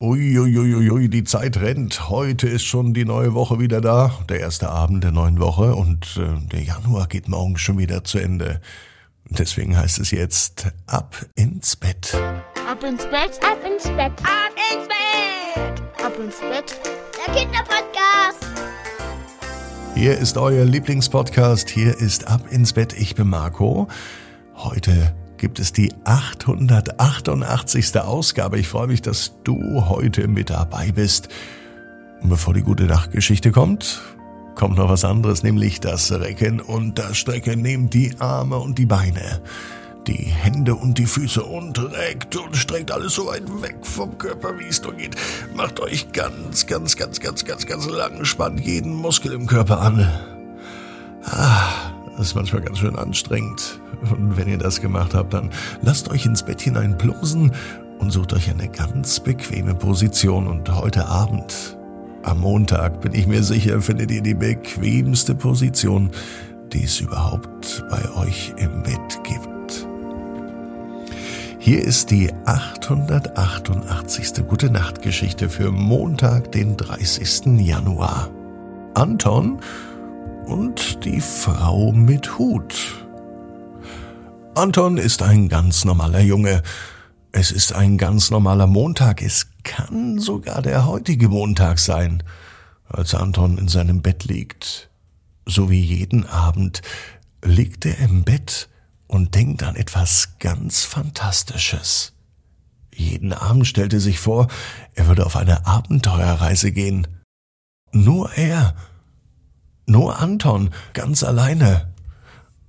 Uiuiuiui, die Zeit rennt. Heute ist schon die neue Woche wieder da, der erste Abend der neuen Woche und äh, der Januar geht morgen schon wieder zu Ende. Deswegen heißt es jetzt ab ins Bett. Ab ins Bett, ab ins Bett, ab ins Bett, ab ins Bett. Der Kinderpodcast. Hier ist euer Lieblingspodcast. Hier ist ab ins Bett. Ich bin Marco. Heute gibt es die 888. Ausgabe. Ich freue mich, dass du heute mit dabei bist. Und bevor die gute Nachtgeschichte kommt, kommt noch was anderes, nämlich das Recken und das Strecken. Nehmt die Arme und die Beine, die Hände und die Füße und reckt und streckt alles so weit weg vom Körper, wie es nur geht. Macht euch ganz, ganz, ganz, ganz, ganz, ganz lang, spannt jeden Muskel im Körper an. Ah, das ist manchmal ganz schön anstrengend. Und wenn ihr das gemacht habt, dann lasst euch ins Bett hinein plumpsen und sucht euch eine ganz bequeme Position. Und heute Abend, am Montag, bin ich mir sicher, findet ihr die bequemste Position, die es überhaupt bei euch im Bett gibt. Hier ist die 888. Gute Nacht Geschichte für Montag, den 30. Januar. Anton und die Frau mit Hut. Anton ist ein ganz normaler Junge. Es ist ein ganz normaler Montag. Es kann sogar der heutige Montag sein, als Anton in seinem Bett liegt. So wie jeden Abend liegt er im Bett und denkt an etwas ganz Fantastisches. Jeden Abend stellte sich vor, er würde auf eine Abenteuerreise gehen. Nur er nur Anton, ganz alleine.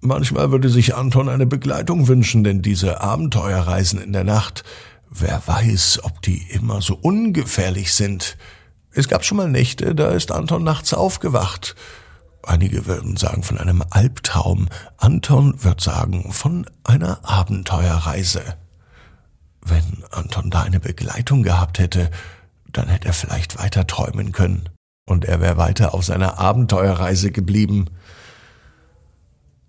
Manchmal würde sich Anton eine Begleitung wünschen, denn diese Abenteuerreisen in der Nacht, wer weiß, ob die immer so ungefährlich sind. Es gab schon mal Nächte, da ist Anton nachts aufgewacht. Einige würden sagen von einem Albtraum. Anton wird sagen von einer Abenteuerreise. Wenn Anton da eine Begleitung gehabt hätte, dann hätte er vielleicht weiter träumen können und er wäre weiter auf seiner Abenteuerreise geblieben.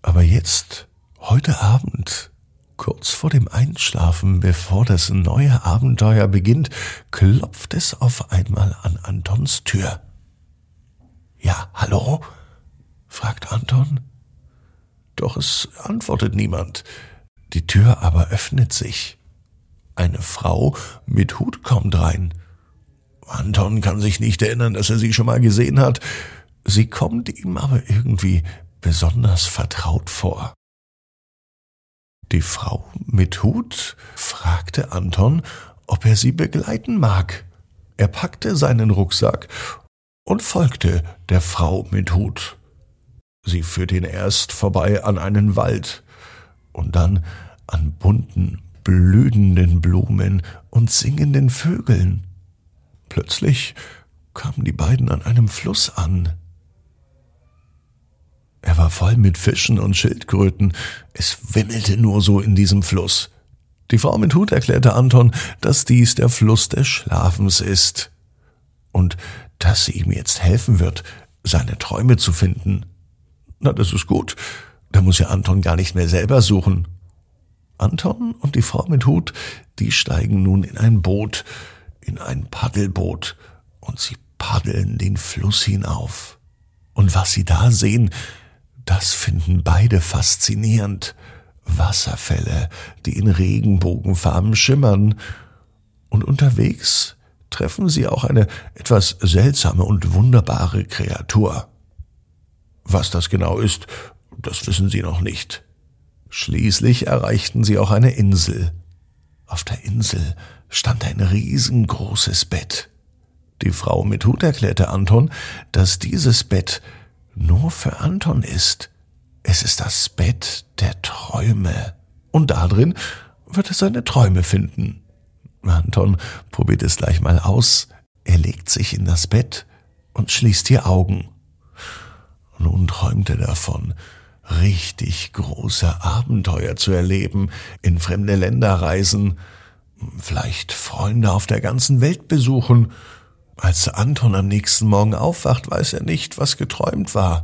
Aber jetzt, heute Abend, kurz vor dem Einschlafen, bevor das neue Abenteuer beginnt, klopft es auf einmal an Antons Tür. Ja, hallo? fragt Anton. Doch es antwortet niemand. Die Tür aber öffnet sich. Eine Frau mit Hut kommt rein. Anton kann sich nicht erinnern, dass er sie schon mal gesehen hat. Sie kommt ihm aber irgendwie besonders vertraut vor. Die Frau mit Hut fragte Anton, ob er sie begleiten mag. Er packte seinen Rucksack und folgte der Frau mit Hut. Sie führte ihn erst vorbei an einen Wald und dann an bunten, blühenden Blumen und singenden Vögeln. Plötzlich kamen die beiden an einem Fluss an. Er war voll mit Fischen und Schildkröten. Es wimmelte nur so in diesem Fluss. Die Frau mit Hut erklärte Anton, dass dies der Fluss des Schlafens ist und dass sie ihm jetzt helfen wird, seine Träume zu finden. Na, das ist gut. Da muss ja Anton gar nicht mehr selber suchen. Anton und die Frau mit Hut, die steigen nun in ein Boot, in ein Paddelboot und sie paddeln den Fluss hinauf. Und was sie da sehen, das finden beide faszinierend. Wasserfälle, die in Regenbogenfarben schimmern. Und unterwegs treffen sie auch eine etwas seltsame und wunderbare Kreatur. Was das genau ist, das wissen sie noch nicht. Schließlich erreichten sie auch eine Insel. Auf der Insel stand ein riesengroßes Bett. Die Frau mit Hut erklärte Anton, dass dieses Bett nur für Anton ist. Es ist das Bett der Träume. Und darin wird er seine Träume finden. Anton probiert es gleich mal aus. Er legt sich in das Bett und schließt die Augen. Nun träumt er davon, richtig große Abenteuer zu erleben, in fremde Länder reisen, vielleicht Freunde auf der ganzen Welt besuchen. Als Anton am nächsten Morgen aufwacht, weiß er nicht, was geträumt war,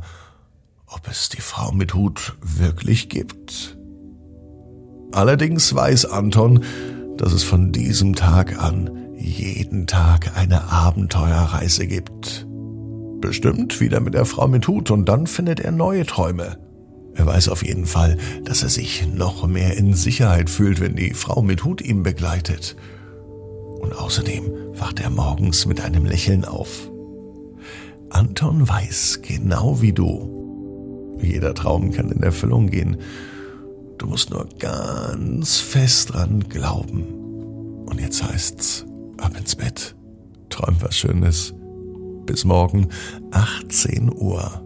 ob es die Frau mit Hut wirklich gibt. Allerdings weiß Anton, dass es von diesem Tag an jeden Tag eine Abenteuerreise gibt. Bestimmt wieder mit der Frau mit Hut und dann findet er neue Träume. Er weiß auf jeden Fall, dass er sich noch mehr in Sicherheit fühlt, wenn die Frau mit Hut ihn begleitet. Und außerdem wacht er morgens mit einem Lächeln auf. Anton weiß genau wie du. Jeder Traum kann in Erfüllung gehen. Du musst nur ganz fest dran glauben. Und jetzt heißt's, ab ins Bett. Träum was Schönes. Bis morgen, 18 Uhr